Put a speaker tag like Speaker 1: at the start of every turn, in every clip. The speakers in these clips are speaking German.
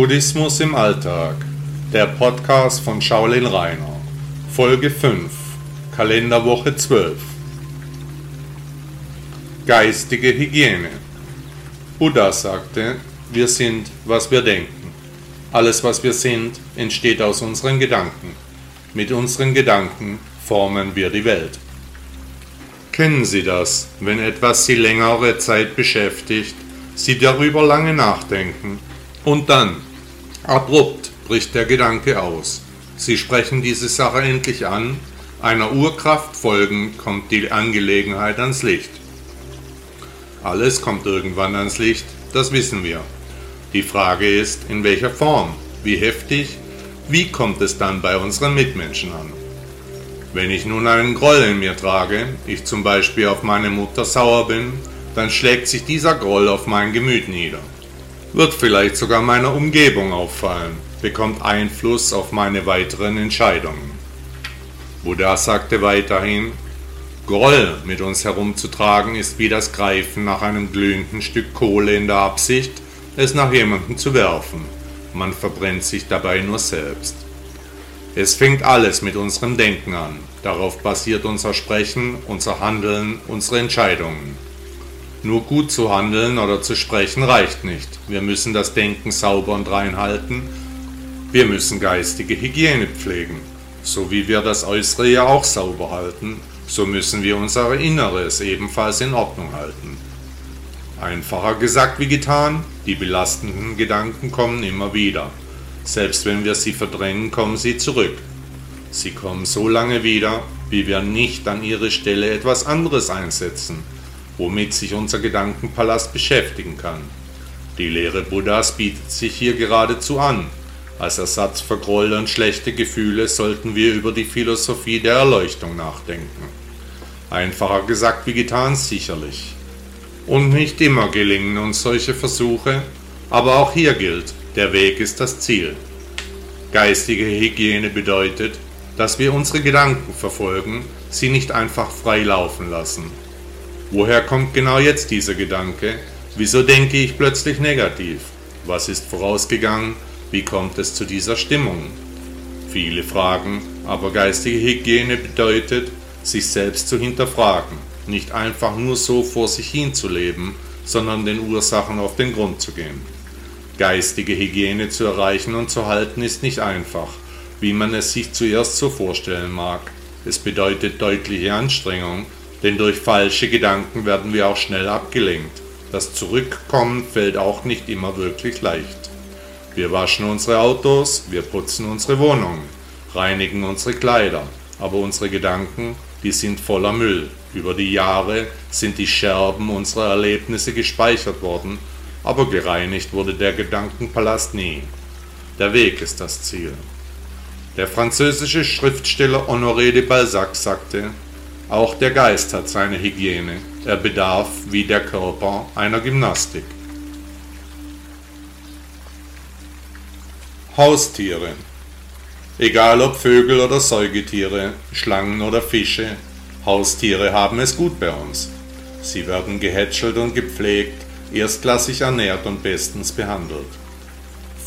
Speaker 1: Buddhismus im Alltag. Der Podcast von Shaolin Rainer. Folge 5. Kalenderwoche 12. Geistige Hygiene. Buddha sagte, wir sind, was wir denken. Alles, was wir sind, entsteht aus unseren Gedanken. Mit unseren Gedanken formen wir die Welt. Kennen Sie das, wenn etwas Sie längere Zeit beschäftigt, Sie darüber lange nachdenken und dann, abrupt, bricht der Gedanke aus. Sie sprechen diese Sache endlich an, einer Urkraft folgend kommt die Angelegenheit ans Licht. Alles kommt irgendwann ans Licht, das wissen wir. Die Frage ist, in welcher Form, wie heftig, wie kommt es dann bei unseren Mitmenschen an? Wenn ich nun einen Groll in mir trage, ich zum Beispiel auf meine Mutter sauer bin, dann schlägt sich dieser Groll auf mein Gemüt nieder. Wird vielleicht sogar meiner Umgebung auffallen, bekommt Einfluss auf meine weiteren Entscheidungen. Buddha sagte weiterhin, Groll mit uns herumzutragen ist wie das Greifen nach einem glühenden Stück Kohle in der Absicht, es nach jemandem zu werfen. Man verbrennt sich dabei nur selbst. Es fängt alles mit unserem Denken an. Darauf basiert unser Sprechen, unser Handeln, unsere Entscheidungen. Nur gut zu handeln oder zu sprechen reicht nicht. Wir müssen das Denken sauber und rein halten. Wir müssen geistige Hygiene pflegen. So wie wir das Äußere ja auch sauber halten, so müssen wir unser Inneres ebenfalls in Ordnung halten. Einfacher gesagt wie getan, die belastenden Gedanken kommen immer wieder. Selbst wenn wir sie verdrängen, kommen sie zurück. Sie kommen so lange wieder, wie wir nicht an ihre Stelle etwas anderes einsetzen, womit sich unser Gedankenpalast beschäftigen kann. Die Lehre Buddhas bietet sich hier geradezu an. Als Ersatz für Groll und schlechte Gefühle sollten wir über die Philosophie der Erleuchtung nachdenken. Einfacher gesagt wie getan sicherlich. Und nicht immer gelingen uns solche Versuche, aber auch hier gilt, der Weg ist das Ziel. Geistige Hygiene bedeutet, dass wir unsere Gedanken verfolgen, sie nicht einfach frei laufen lassen. Woher kommt genau jetzt dieser Gedanke? Wieso denke ich plötzlich negativ? Was ist vorausgegangen? Wie kommt es zu dieser Stimmung? Viele Fragen, aber geistige Hygiene bedeutet, sich selbst zu hinterfragen, nicht einfach nur so vor sich hin zu leben, sondern den Ursachen auf den Grund zu gehen. Geistige Hygiene zu erreichen und zu halten ist nicht einfach, wie man es sich zuerst so vorstellen mag. Es bedeutet deutliche Anstrengung, denn durch falsche Gedanken werden wir auch schnell abgelenkt. Das Zurückkommen fällt auch nicht immer wirklich leicht. Wir waschen unsere Autos, wir putzen unsere Wohnungen, reinigen unsere Kleider, aber unsere Gedanken, die sind voller Müll. Über die Jahre sind die Scherben unserer Erlebnisse gespeichert worden aber gereinigt wurde der Gedankenpalast nie. Der Weg ist das Ziel. Der französische Schriftsteller Honoré de Balzac sagte, auch der Geist hat seine Hygiene, er bedarf wie der Körper einer Gymnastik. Haustiere Egal ob Vögel oder Säugetiere, Schlangen oder Fische, Haustiere haben es gut bei uns. Sie werden gehätschelt und gepflegt, erstklassig ernährt und bestens behandelt.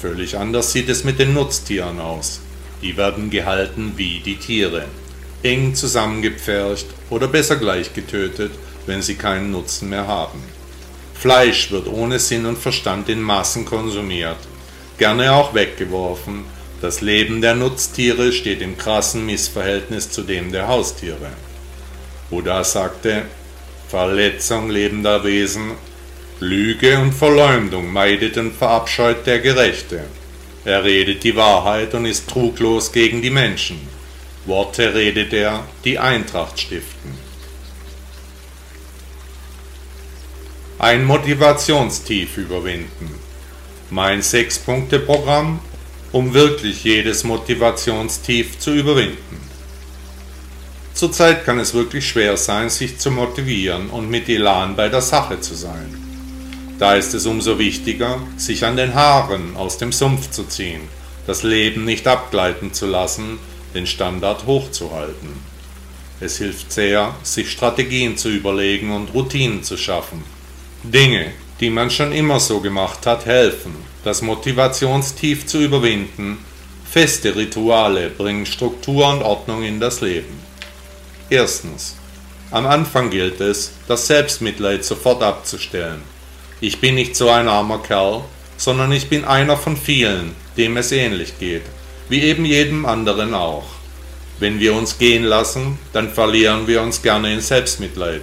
Speaker 1: Völlig anders sieht es mit den Nutztieren aus. Die werden gehalten wie die Tiere, eng zusammengepfercht oder besser gleich getötet, wenn sie keinen Nutzen mehr haben. Fleisch wird ohne Sinn und Verstand in Massen konsumiert, gerne auch weggeworfen. Das Leben der Nutztiere steht im krassen Missverhältnis zu dem der Haustiere. Buddha sagte, Verletzung lebender Wesen Lüge und Verleumdung meidet und verabscheut der Gerechte. Er redet die Wahrheit und ist truglos gegen die Menschen. Worte redet er, die Eintracht stiften. Ein Motivationstief überwinden. Mein Sechs-Punkte-Programm, um wirklich jedes Motivationstief zu überwinden. Zurzeit kann es wirklich schwer sein, sich zu motivieren und mit Elan bei der Sache zu sein. Da ist es umso wichtiger, sich an den Haaren aus dem Sumpf zu ziehen, das Leben nicht abgleiten zu lassen, den Standard hochzuhalten. Es hilft sehr, sich Strategien zu überlegen und Routinen zu schaffen. Dinge, die man schon immer so gemacht hat, helfen. das Motivationstief zu überwinden, feste Rituale bringen Struktur und Ordnung in das Leben. Erstens. Am Anfang gilt es, das Selbstmitleid sofort abzustellen. Ich bin nicht so ein armer Kerl, sondern ich bin einer von vielen, dem es ähnlich geht, wie eben jedem anderen auch. Wenn wir uns gehen lassen, dann verlieren wir uns gerne in Selbstmitleid.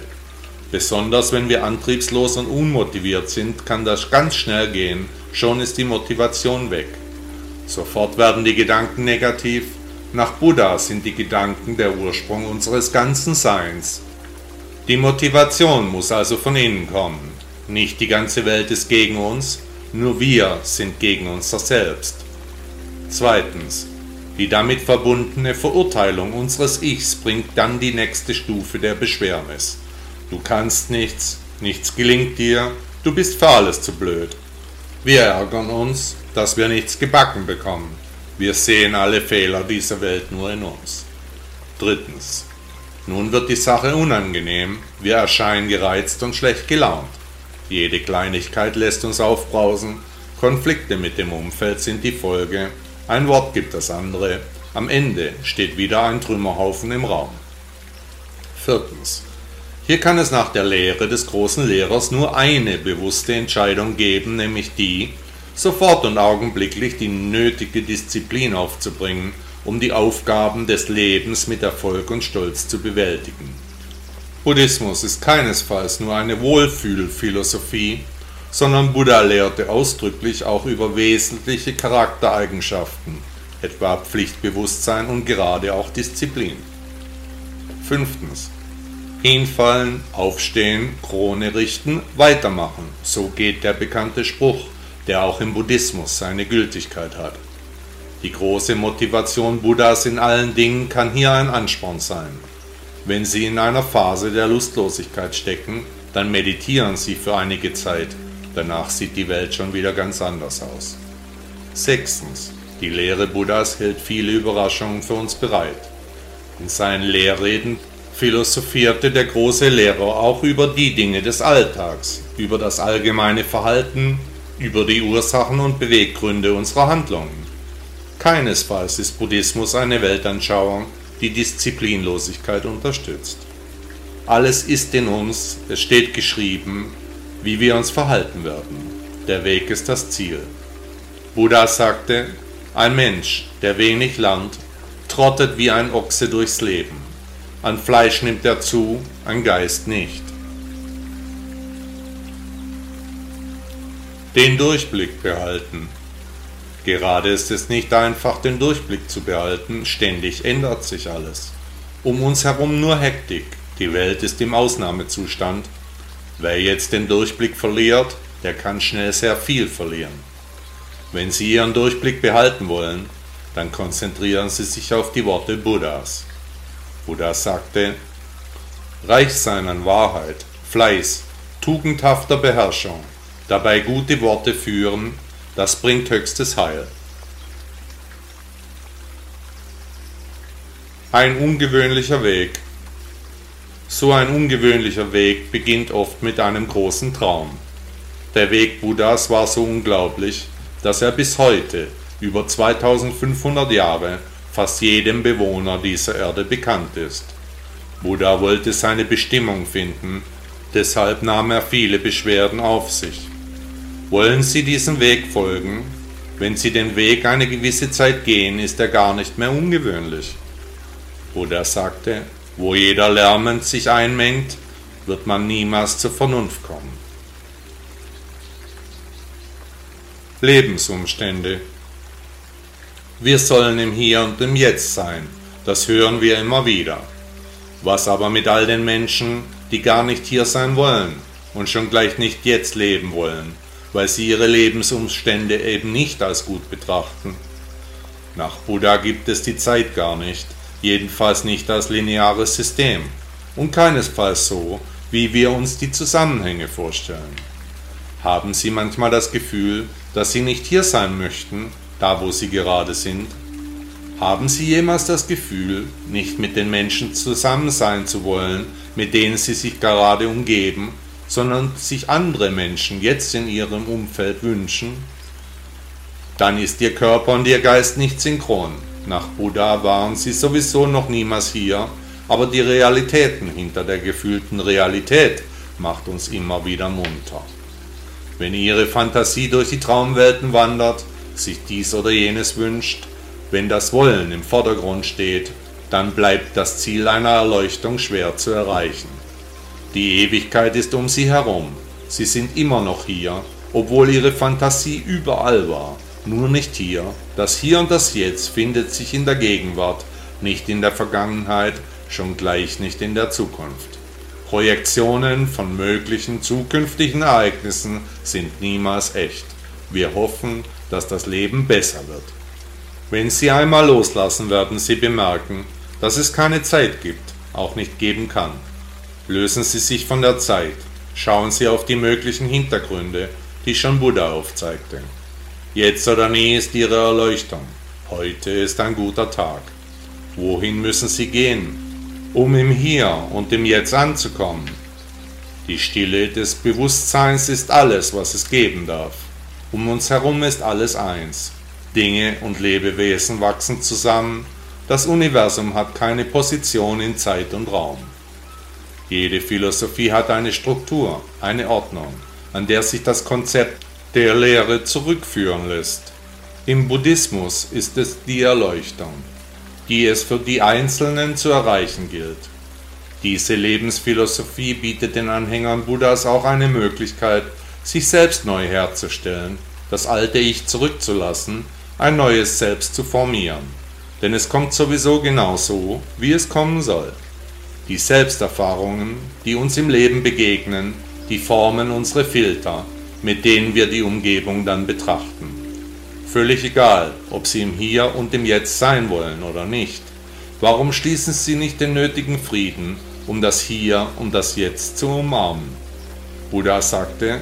Speaker 1: Besonders wenn wir antriebslos und unmotiviert sind, kann das ganz schnell gehen, schon ist die Motivation weg. Sofort werden die Gedanken negativ. Nach Buddha sind die Gedanken der Ursprung unseres ganzen Seins. Die Motivation muss also von innen kommen. Nicht die ganze Welt ist gegen uns, nur wir sind gegen unser Selbst. Zweitens. Die damit verbundene Verurteilung unseres Ichs bringt dann die nächste Stufe der Beschwernis. Du kannst nichts, nichts gelingt dir, du bist für alles zu blöd. Wir ärgern uns, dass wir nichts gebacken bekommen. Wir sehen alle Fehler dieser Welt nur in uns. Drittens. Nun wird die Sache unangenehm, wir erscheinen gereizt und schlecht gelaunt. Jede Kleinigkeit lässt uns aufbrausen, Konflikte mit dem Umfeld sind die Folge, ein Wort gibt das andere, am Ende steht wieder ein Trümmerhaufen im Raum. Viertens. Hier kann es nach der Lehre des großen Lehrers nur eine bewusste Entscheidung geben, nämlich die, sofort und augenblicklich die nötige Disziplin aufzubringen, um die Aufgaben des Lebens mit Erfolg und Stolz zu bewältigen. Buddhismus ist keinesfalls nur eine Wohlfühlphilosophie, sondern Buddha lehrte ausdrücklich auch über wesentliche Charaktereigenschaften, etwa Pflichtbewusstsein und gerade auch Disziplin. Fünftens. Hinfallen, aufstehen, Krone richten, weitermachen. So geht der bekannte Spruch, der auch im Buddhismus seine Gültigkeit hat. Die große Motivation Buddhas in allen Dingen kann hier ein Ansporn sein. Wenn Sie in einer Phase der Lustlosigkeit stecken, dann meditieren Sie für einige Zeit. Danach sieht die Welt schon wieder ganz anders aus. Sechstens. Die Lehre Buddhas hält viele Überraschungen für uns bereit. In seinen Lehrreden philosophierte der große Lehrer auch über die Dinge des Alltags, über das allgemeine Verhalten, über die Ursachen und Beweggründe unserer Handlungen. Keinesfalls ist Buddhismus eine Weltanschauung, die Disziplinlosigkeit unterstützt. Alles ist in uns, es steht geschrieben, wie wir uns verhalten werden. Der Weg ist das Ziel. Buddha sagte, ein Mensch, der wenig lernt, trottet wie ein Ochse durchs Leben. An Fleisch nimmt er zu, an Geist nicht. Den Durchblick behalten. Gerade ist es nicht einfach, den Durchblick zu behalten, ständig ändert sich alles. Um uns herum nur Hektik, die Welt ist im Ausnahmezustand. Wer jetzt den Durchblick verliert, der kann schnell sehr viel verlieren. Wenn Sie Ihren Durchblick behalten wollen, dann konzentrieren Sie sich auf die Worte Buddhas. Buddha sagte, reich sein an Wahrheit, Fleiß, tugendhafter Beherrschung, dabei gute Worte führen, das bringt höchstes Heil. Ein ungewöhnlicher Weg. So ein ungewöhnlicher Weg beginnt oft mit einem großen Traum. Der Weg Buddhas war so unglaublich, dass er bis heute, über 2500 Jahre, fast jedem Bewohner dieser Erde bekannt ist. Buddha wollte seine Bestimmung finden, deshalb nahm er viele Beschwerden auf sich. Wollen Sie diesem Weg folgen? Wenn Sie den Weg eine gewisse Zeit gehen, ist er gar nicht mehr ungewöhnlich. Buddha sagte, wo jeder lärmend sich einmengt, wird man niemals zur Vernunft kommen. Lebensumstände wir sollen im Hier und im Jetzt sein. Das hören wir immer wieder. Was aber mit all den Menschen, die gar nicht hier sein wollen und schon gleich nicht jetzt leben wollen, weil sie ihre Lebensumstände eben nicht als gut betrachten? Nach Buddha gibt es die Zeit gar nicht, jedenfalls nicht als lineares System und keinesfalls so, wie wir uns die Zusammenhänge vorstellen. Haben Sie manchmal das Gefühl, dass Sie nicht hier sein möchten, da wo sie gerade sind? Haben Sie jemals das Gefühl, nicht mit den Menschen zusammen sein zu wollen, mit denen Sie sich gerade umgeben, sondern sich andere Menschen jetzt in Ihrem Umfeld wünschen? dann ist Ihr Körper und Ihr Geist nicht synchron. Nach Buddha waren Sie sowieso noch niemals hier, aber die Realitäten hinter der gefühlten Realität macht uns immer wieder munter. Wenn Ihre Fantasie durch die Traumwelten wandert, sich dies oder jenes wünscht, wenn das Wollen im Vordergrund steht, dann bleibt das Ziel einer Erleuchtung schwer zu erreichen. Die Ewigkeit ist um sie herum, sie sind immer noch hier, obwohl ihre Fantasie überall war, nur nicht hier. Das Hier und das Jetzt findet sich in der Gegenwart, nicht in der Vergangenheit, schon gleich nicht in der Zukunft. Projektionen von möglichen zukünftigen Ereignissen sind niemals echt. Wir hoffen, dass das Leben besser wird. Wenn Sie einmal loslassen, werden Sie bemerken, dass es keine Zeit gibt, auch nicht geben kann. Lösen Sie sich von der Zeit, schauen Sie auf die möglichen Hintergründe, die schon Buddha aufzeigte. Jetzt oder nie ist Ihre Erleuchtung. Heute ist ein guter Tag. Wohin müssen Sie gehen, um im Hier und im Jetzt anzukommen? Die Stille des Bewusstseins ist alles, was es geben darf. Um uns herum ist alles eins. Dinge und Lebewesen wachsen zusammen. Das Universum hat keine Position in Zeit und Raum. Jede Philosophie hat eine Struktur, eine Ordnung, an der sich das Konzept der Lehre zurückführen lässt. Im Buddhismus ist es die Erleuchtung, die es für die Einzelnen zu erreichen gilt. Diese Lebensphilosophie bietet den Anhängern Buddhas auch eine Möglichkeit, sich selbst neu herzustellen, das alte Ich zurückzulassen, ein neues Selbst zu formieren. Denn es kommt sowieso genau so, wie es kommen soll. Die Selbsterfahrungen, die uns im Leben begegnen, die formen unsere Filter, mit denen wir die Umgebung dann betrachten. Völlig egal, ob Sie im Hier und im Jetzt sein wollen oder nicht. Warum schließen Sie nicht den nötigen Frieden, um das Hier und das Jetzt zu umarmen? Buddha sagte,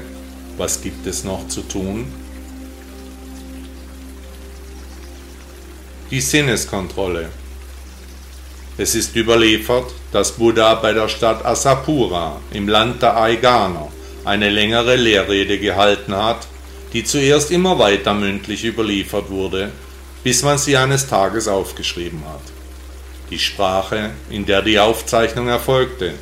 Speaker 1: was gibt es noch zu tun? Die Sinneskontrolle. Es ist überliefert, dass Buddha bei der Stadt Asapura im Land der Aiganer eine längere Lehrrede gehalten hat, die zuerst immer weiter mündlich überliefert wurde, bis man sie eines Tages aufgeschrieben hat. Die Sprache, in der die Aufzeichnung erfolgte,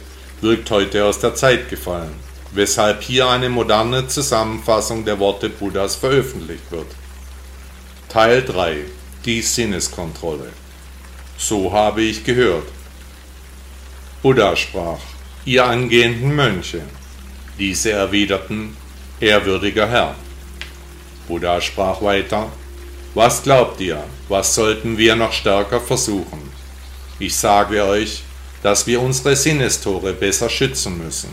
Speaker 1: wirkt heute aus der Zeit gefallen, weshalb hier eine moderne Zusammenfassung der Worte Buddhas veröffentlicht wird. Teil 3 Die Sinneskontrolle so habe ich gehört. Buddha sprach, ihr angehenden Mönche. Diese erwiderten, ehrwürdiger Herr. Buddha sprach weiter, was glaubt ihr, was sollten wir noch stärker versuchen? Ich sage euch, dass wir unsere Sinnestore besser schützen müssen.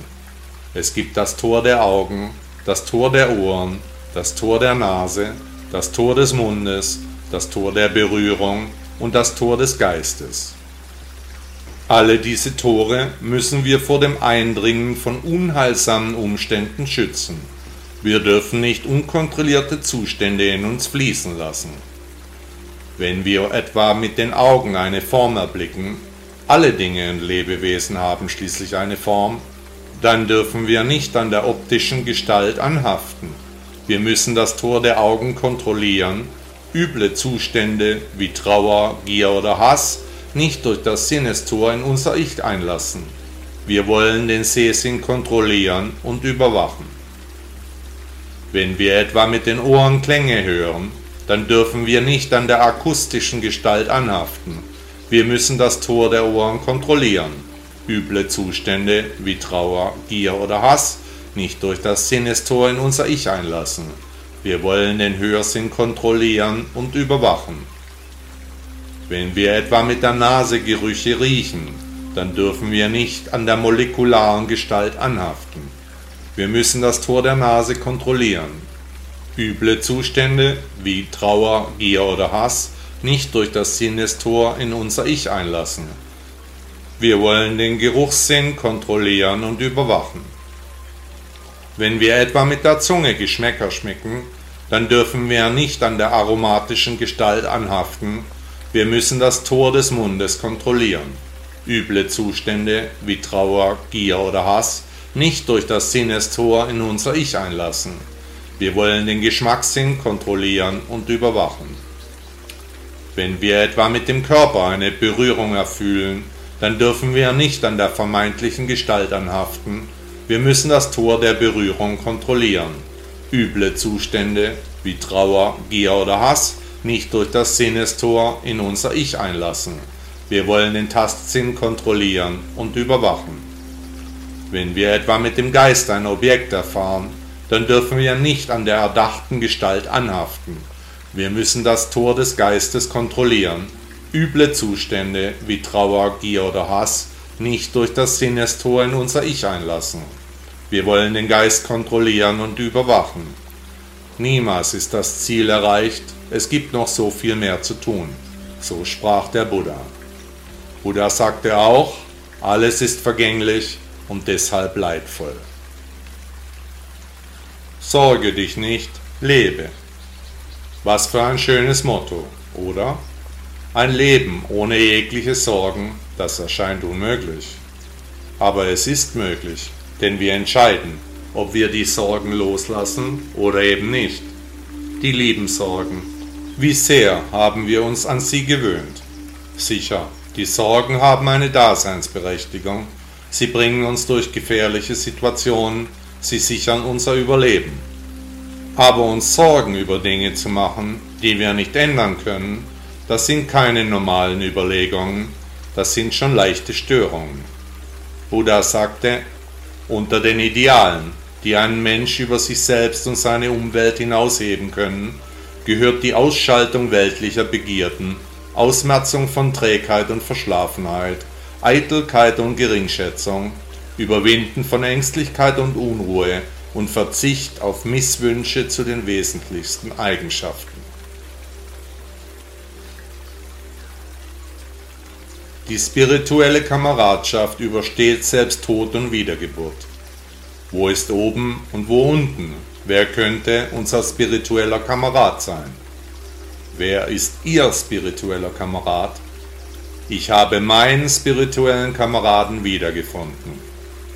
Speaker 1: Es gibt das Tor der Augen, das Tor der Ohren, das Tor der Nase, das Tor des Mundes, das Tor der Berührung und das Tor des Geistes. Alle diese Tore müssen wir vor dem Eindringen von unheilsamen Umständen schützen. Wir dürfen nicht unkontrollierte Zustände in uns fließen lassen. Wenn wir etwa mit den Augen eine Form erblicken, alle Dinge und Lebewesen haben schließlich eine Form, dann dürfen wir nicht an der optischen Gestalt anhaften. Wir müssen das Tor der Augen kontrollieren üble Zustände wie Trauer, Gier oder Hass nicht durch das Sinnestor in unser Ich einlassen. Wir wollen den Sehsinn kontrollieren und überwachen. Wenn wir etwa mit den Ohren Klänge hören, dann dürfen wir nicht an der akustischen Gestalt anhaften. Wir müssen das Tor der Ohren kontrollieren. Üble Zustände wie Trauer, Gier oder Hass nicht durch das Sinnestor in unser Ich einlassen. Wir wollen den Hörsinn kontrollieren und überwachen. Wenn wir etwa mit der Nase Gerüche riechen, dann dürfen wir nicht an der molekularen Gestalt anhaften. Wir müssen das Tor der Nase kontrollieren. Üble Zustände wie Trauer, Gier oder Hass nicht durch das Sinnestor in unser Ich einlassen. Wir wollen den Geruchssinn kontrollieren und überwachen. Wenn wir etwa mit der Zunge Geschmäcker schmecken, dann dürfen wir nicht an der aromatischen Gestalt anhaften, wir müssen das Tor des Mundes kontrollieren. Üble Zustände wie Trauer, Gier oder Hass nicht durch das Sinnestor in unser Ich einlassen. Wir wollen den Geschmackssinn kontrollieren und überwachen. Wenn wir etwa mit dem Körper eine Berührung erfühlen, dann dürfen wir nicht an der vermeintlichen Gestalt anhaften, wir müssen das Tor der Berührung kontrollieren. Üble Zustände wie Trauer, Gier oder Hass nicht durch das Sinnestor in unser Ich einlassen. Wir wollen den Tastsinn kontrollieren und überwachen. Wenn wir etwa mit dem Geist ein Objekt erfahren, dann dürfen wir nicht an der erdachten Gestalt anhaften. Wir müssen das Tor des Geistes kontrollieren, üble Zustände wie Trauer, Gier oder Hass nicht durch das Sinnestor in unser Ich einlassen. Wir wollen den Geist kontrollieren und überwachen. Niemals ist das Ziel erreicht, es gibt noch so viel mehr zu tun. So sprach der Buddha. Buddha sagte auch, alles ist vergänglich und deshalb leidvoll. Sorge dich nicht, lebe. Was für ein schönes Motto, oder? Ein Leben ohne jegliche Sorgen, das erscheint unmöglich. Aber es ist möglich, denn wir entscheiden, ob wir die Sorgen loslassen oder eben nicht. Die lieben Sorgen. Wie sehr haben wir uns an sie gewöhnt? Sicher, die Sorgen haben eine Daseinsberechtigung. Sie bringen uns durch gefährliche Situationen, sie sichern unser Überleben. Aber uns Sorgen über Dinge zu machen, die wir nicht ändern können, das sind keine normalen Überlegungen, das sind schon leichte Störungen. Buddha sagte, unter den Idealen, die einen Mensch über sich selbst und seine Umwelt hinausheben können, gehört die Ausschaltung weltlicher Begierden, Ausmerzung von Trägheit und Verschlafenheit, Eitelkeit und Geringschätzung, Überwinden von Ängstlichkeit und Unruhe und Verzicht auf Misswünsche zu den wesentlichsten Eigenschaften. Die spirituelle Kameradschaft übersteht selbst Tod und Wiedergeburt. Wo ist oben und wo unten? Wer könnte unser spiritueller Kamerad sein? Wer ist Ihr spiritueller Kamerad? Ich habe meinen spirituellen Kameraden wiedergefunden.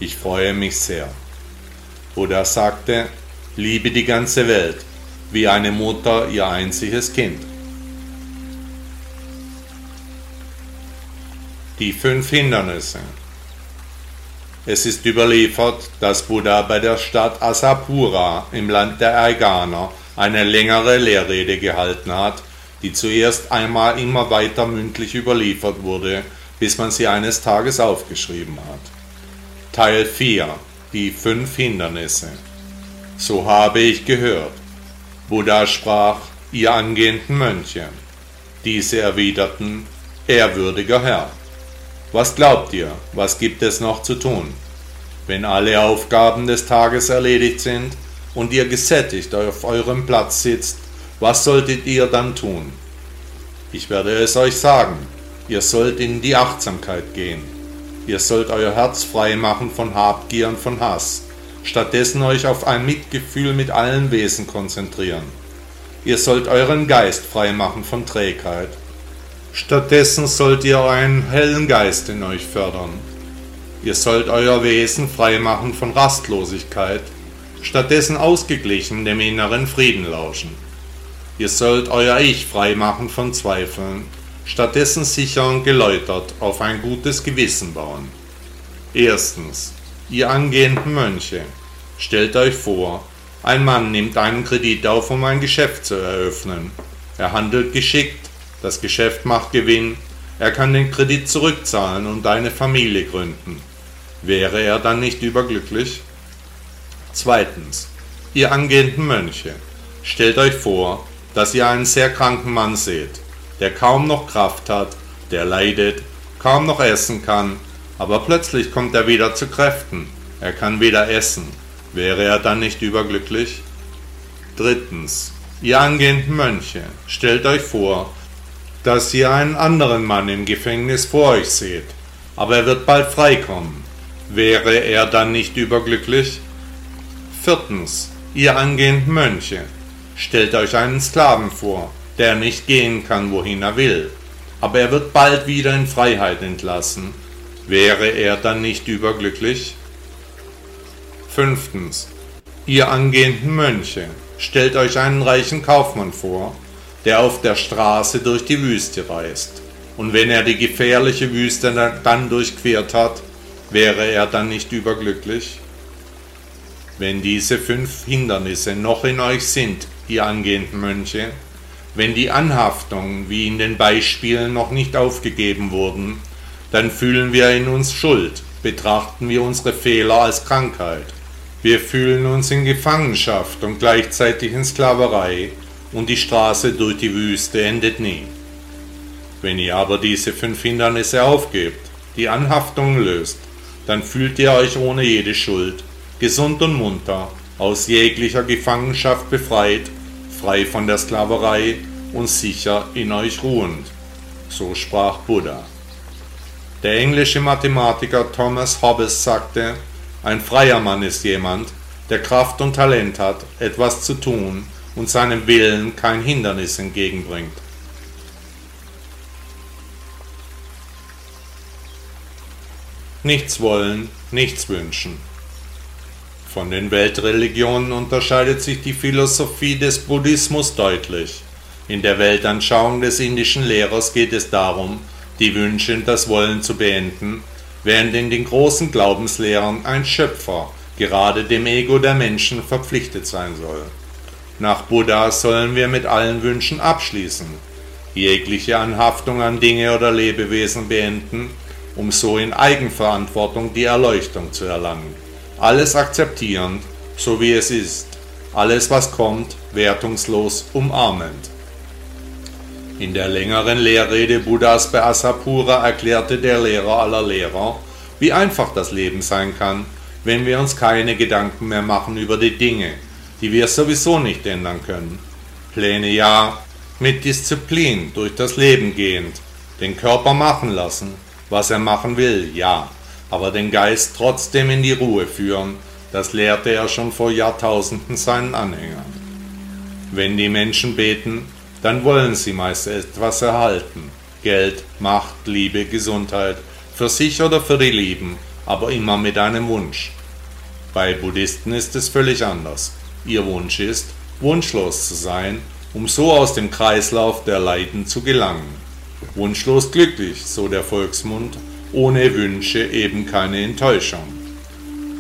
Speaker 1: Ich freue mich sehr. Buddha sagte, liebe die ganze Welt, wie eine Mutter ihr einziges Kind. Die fünf Hindernisse. Es ist überliefert, dass Buddha bei der Stadt Asapura im Land der Aiganer eine längere Lehrrede gehalten hat, die zuerst einmal immer weiter mündlich überliefert wurde, bis man sie eines Tages aufgeschrieben hat. Teil 4 Die fünf Hindernisse So habe ich gehört. Buddha sprach, ihr angehenden Mönche. Diese erwiderten, ehrwürdiger Herr. Was glaubt ihr, was gibt es noch zu tun? Wenn alle Aufgaben des Tages erledigt sind und ihr gesättigt auf eurem Platz sitzt, was solltet ihr dann tun? Ich werde es euch sagen, ihr sollt in die Achtsamkeit gehen. Ihr sollt euer Herz frei machen von Habgier und von Hass, stattdessen euch auf ein Mitgefühl mit allen Wesen konzentrieren. Ihr sollt euren Geist frei machen von Trägheit Stattdessen sollt ihr einen hellen Geist in euch fördern. Ihr sollt euer Wesen frei machen von Rastlosigkeit, stattdessen ausgeglichen dem inneren Frieden lauschen. Ihr sollt euer Ich frei machen von Zweifeln, stattdessen sicher und geläutert auf ein gutes Gewissen bauen. Erstens, ihr angehenden Mönche, stellt euch vor, ein Mann nimmt einen Kredit auf, um ein Geschäft zu eröffnen. Er handelt geschickt, das Geschäft macht Gewinn, er kann den Kredit zurückzahlen und eine Familie gründen. Wäre er dann nicht überglücklich? Zweitens. Ihr angehenden Mönche, stellt euch vor, dass ihr einen sehr kranken Mann seht, der kaum noch Kraft hat, der leidet, kaum noch essen kann, aber plötzlich kommt er wieder zu Kräften, er kann wieder essen. Wäre er dann nicht überglücklich? Drittens. Ihr angehenden Mönche, stellt euch vor, dass ihr einen anderen Mann im Gefängnis vor euch seht, aber er wird bald freikommen. Wäre er dann nicht überglücklich? Viertens, ihr angehenden Mönche, stellt euch einen Sklaven vor, der nicht gehen kann, wohin er will, aber er wird bald wieder in Freiheit entlassen. Wäre er dann nicht überglücklich? Fünftens, Ihr angehenden Mönche, stellt euch einen reichen Kaufmann vor, der auf der Straße durch die Wüste reist. Und wenn er die gefährliche Wüste dann durchquert hat, wäre er dann nicht überglücklich? Wenn diese fünf Hindernisse noch in euch sind, ihr angehenden Mönche, wenn die Anhaftungen wie in den Beispielen noch nicht aufgegeben wurden, dann fühlen wir in uns Schuld, betrachten wir unsere Fehler als Krankheit. Wir fühlen uns in Gefangenschaft und gleichzeitig in Sklaverei, und die Straße durch die Wüste endet nie. Wenn ihr aber diese fünf Hindernisse aufgebt, die Anhaftung löst, dann fühlt ihr euch ohne jede Schuld, gesund und munter, aus jeglicher Gefangenschaft befreit, frei von der Sklaverei und sicher in euch ruhend. So sprach Buddha. Der englische Mathematiker Thomas Hobbes sagte, ein freier Mann ist jemand, der Kraft und Talent hat, etwas zu tun und seinem Willen kein Hindernis entgegenbringt. Nichts wollen, nichts wünschen. Von den Weltreligionen unterscheidet sich die Philosophie des Buddhismus deutlich. In der Weltanschauung des indischen Lehrers geht es darum, die Wünsche und das Wollen zu beenden, während in den großen Glaubenslehrern ein Schöpfer gerade dem Ego der Menschen verpflichtet sein soll. Nach Buddha sollen wir mit allen Wünschen abschließen, jegliche Anhaftung an Dinge oder Lebewesen beenden, um so in Eigenverantwortung die Erleuchtung zu erlangen. Alles akzeptierend, so wie es ist, alles was kommt, wertungslos umarmend. In der längeren Lehrrede Buddhas bei Asapura erklärte der Lehrer aller Lehrer, wie einfach das Leben sein kann, wenn wir uns keine Gedanken mehr machen über die Dinge, die wir sowieso nicht ändern können. Pläne ja, mit Disziplin durch das Leben gehend, den Körper machen lassen, was er machen will, ja, aber den Geist trotzdem in die Ruhe führen, das lehrte er schon vor Jahrtausenden seinen Anhängern. Wenn die Menschen beten, dann wollen sie meist etwas erhalten. Geld, Macht, Liebe, Gesundheit, für sich oder für die Lieben, aber immer mit einem Wunsch. Bei Buddhisten ist es völlig anders. Ihr Wunsch ist, wunschlos zu sein, um so aus dem Kreislauf der Leiden zu gelangen. Wunschlos glücklich, so der Volksmund, ohne Wünsche eben keine Enttäuschung.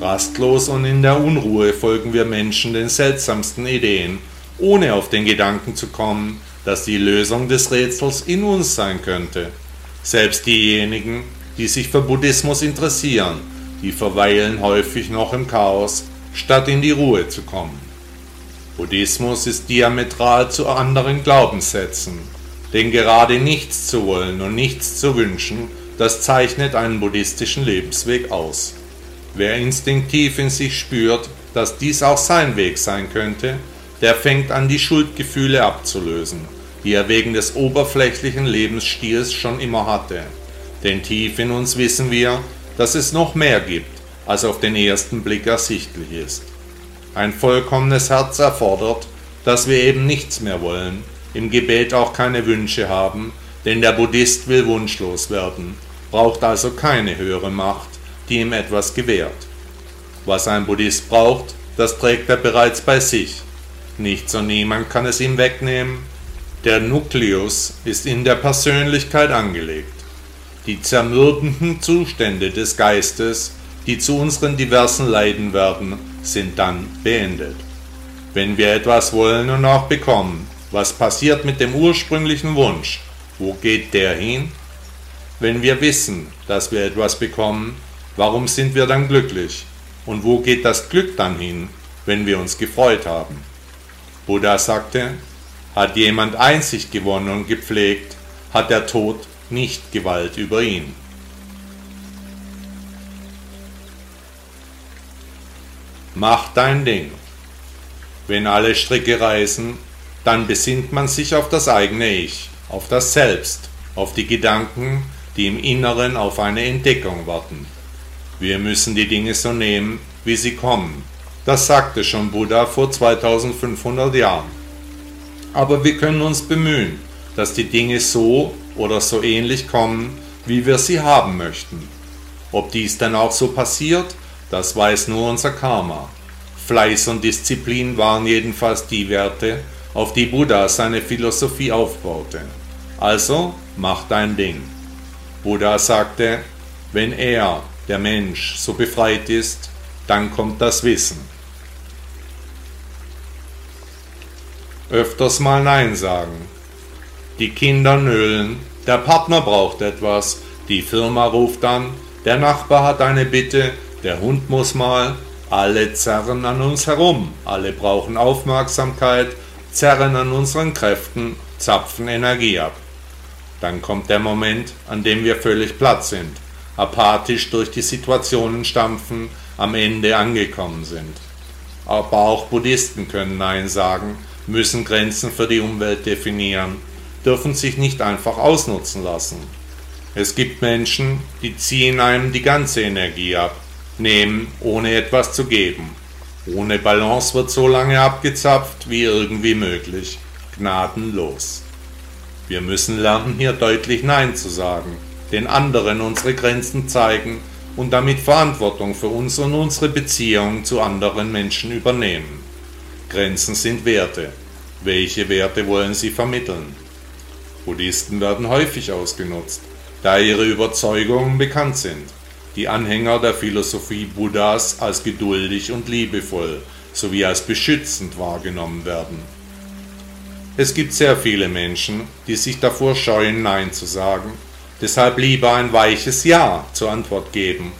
Speaker 1: Rastlos und in der Unruhe folgen wir Menschen den seltsamsten Ideen, ohne auf den Gedanken zu kommen, dass die Lösung des Rätsels in uns sein könnte. Selbst diejenigen, die sich für Buddhismus interessieren, die verweilen häufig noch im Chaos, statt in die Ruhe zu kommen. Buddhismus ist diametral zu anderen Glaubenssätzen, denn gerade nichts zu wollen und nichts zu wünschen, das zeichnet einen buddhistischen Lebensweg aus. Wer instinktiv in sich spürt, dass dies auch sein Weg sein könnte, der fängt an, die Schuldgefühle abzulösen die er wegen des oberflächlichen Lebensstils schon immer hatte. Denn tief in uns wissen wir, dass es noch mehr gibt, als auf den ersten Blick ersichtlich ist. Ein vollkommenes Herz erfordert, dass wir eben nichts mehr wollen, im Gebet auch keine Wünsche haben, denn der Buddhist will wunschlos werden, braucht also keine höhere Macht, die ihm etwas gewährt. Was ein Buddhist braucht, das trägt er bereits bei sich. Nichts und niemand kann es ihm wegnehmen, der Nukleus ist in der Persönlichkeit angelegt. Die zermürbenden Zustände des Geistes, die zu unseren diversen Leiden werden, sind dann beendet. Wenn wir etwas wollen und auch bekommen, was passiert mit dem ursprünglichen Wunsch? Wo geht der hin? Wenn wir wissen, dass wir etwas bekommen, warum sind wir dann glücklich? Und wo geht das Glück dann hin, wenn wir uns gefreut haben? Buddha sagte, hat jemand Einsicht gewonnen und gepflegt, hat der Tod nicht Gewalt über ihn. Mach dein Ding. Wenn alle Stricke reißen, dann besinnt man sich auf das eigene Ich, auf das Selbst, auf die Gedanken, die im Inneren auf eine Entdeckung warten. Wir müssen die Dinge so nehmen, wie sie kommen. Das sagte schon Buddha vor 2500 Jahren aber wir können uns bemühen, dass die Dinge so oder so ähnlich kommen, wie wir sie haben möchten. Ob dies dann auch so passiert, das weiß nur unser Karma. Fleiß und Disziplin waren jedenfalls die Werte, auf die Buddha seine Philosophie aufbaute. Also mach dein Ding. Buddha sagte, wenn er, der Mensch, so befreit ist, dann kommt das Wissen. Öfters mal Nein sagen. Die Kinder nölen, der Partner braucht etwas, die Firma ruft an, der Nachbar hat eine Bitte, der Hund muss mal, alle zerren an uns herum, alle brauchen Aufmerksamkeit, zerren an unseren Kräften, zapfen Energie ab. Dann kommt der Moment, an dem wir völlig platt sind, apathisch durch die Situationen stampfen, am Ende angekommen sind. Aber auch Buddhisten können Nein sagen, müssen Grenzen für die Umwelt definieren, dürfen sich nicht einfach ausnutzen lassen. Es gibt Menschen, die ziehen einem die ganze Energie ab, nehmen, ohne etwas zu geben. Ohne Balance wird so lange abgezapft, wie irgendwie möglich. Gnadenlos. Wir müssen lernen, hier deutlich Nein zu sagen, den anderen unsere Grenzen zeigen und damit Verantwortung für uns und unsere Beziehung zu anderen Menschen übernehmen. Grenzen sind Werte. Welche Werte wollen Sie vermitteln? Buddhisten werden häufig ausgenutzt, da ihre Überzeugungen bekannt sind. Die Anhänger der Philosophie Buddhas als geduldig und liebevoll sowie als beschützend wahrgenommen werden. Es gibt sehr viele Menschen, die sich davor scheuen, Nein zu sagen, deshalb lieber ein weiches Ja zur Antwort geben.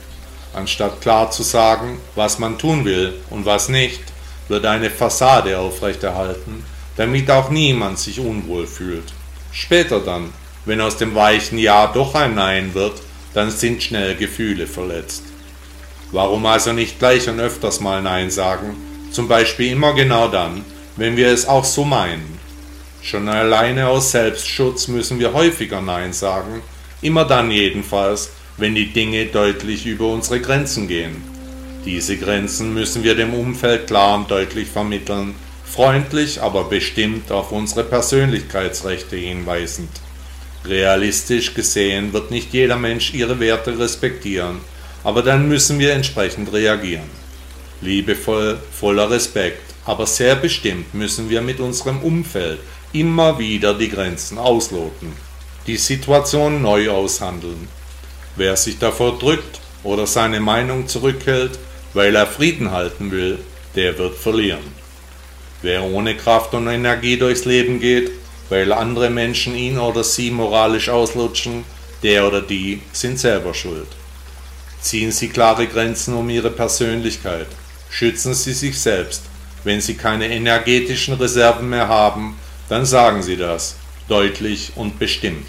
Speaker 1: Anstatt klar zu sagen, was man tun will und was nicht, wird eine Fassade aufrechterhalten, damit auch niemand sich unwohl fühlt. Später dann, wenn aus dem weichen Ja doch ein Nein wird, dann sind schnell Gefühle verletzt. Warum also nicht gleich und öfters mal Nein sagen, zum Beispiel immer genau dann, wenn wir es auch so meinen? Schon alleine aus Selbstschutz müssen wir häufiger Nein sagen, immer dann jedenfalls, wenn die Dinge deutlich über unsere Grenzen gehen. Diese Grenzen müssen wir dem Umfeld klar und deutlich vermitteln, freundlich, aber bestimmt auf unsere Persönlichkeitsrechte hinweisend. Realistisch gesehen wird nicht jeder Mensch ihre Werte respektieren, aber dann müssen wir entsprechend reagieren. Liebevoll, voller Respekt, aber sehr bestimmt müssen wir mit unserem Umfeld immer wieder die Grenzen ausloten, die Situation neu aushandeln. Wer sich davor drückt oder seine Meinung zurückhält, weil er Frieden halten will, der wird verlieren. Wer ohne Kraft und Energie durchs Leben geht, weil andere Menschen ihn oder sie moralisch auslutschen, der oder die sind selber schuld. Ziehen Sie klare Grenzen um Ihre Persönlichkeit, schützen Sie sich selbst, wenn Sie keine energetischen Reserven mehr haben, dann sagen sie das, deutlich und bestimmt.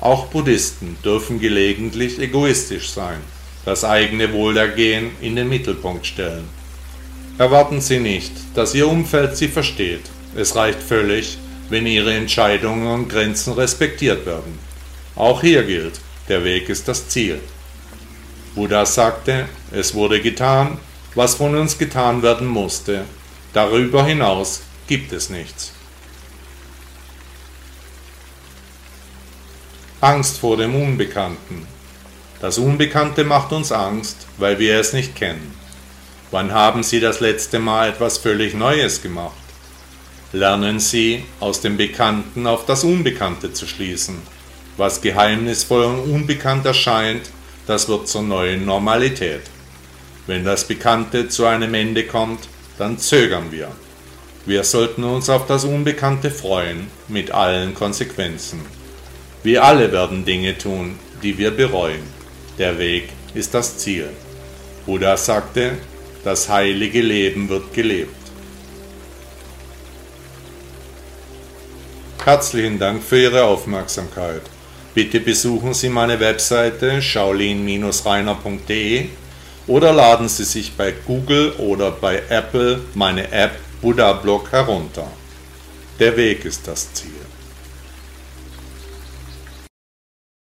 Speaker 1: Auch Buddhisten dürfen gelegentlich egoistisch sein, das eigene Wohlergehen in den Mittelpunkt stellen. Erwarten Sie nicht, dass Ihr Umfeld Sie versteht. Es reicht völlig, wenn Ihre Entscheidungen und Grenzen respektiert werden. Auch hier gilt, der Weg ist das Ziel. Buddha sagte, es wurde getan, was von uns getan werden musste. Darüber hinaus gibt es nichts. Angst vor dem Unbekannten. Das Unbekannte macht uns Angst, weil wir es nicht kennen. Wann haben Sie das letzte Mal etwas völlig Neues gemacht? Lernen Sie, aus dem Bekannten auf das Unbekannte zu schließen. Was geheimnisvoll und unbekannt erscheint, das wird zur neuen Normalität. Wenn das Bekannte zu einem Ende kommt, dann zögern wir. Wir sollten uns auf das Unbekannte freuen, mit allen Konsequenzen. Wir alle werden Dinge tun, die wir bereuen. Der Weg ist das Ziel. Buddha sagte, das heilige Leben wird gelebt. Herzlichen Dank für Ihre Aufmerksamkeit. Bitte besuchen Sie meine Webseite shaolin-reiner.de oder laden Sie sich bei Google oder bei Apple meine App Buddha Blog herunter. Der Weg ist das Ziel.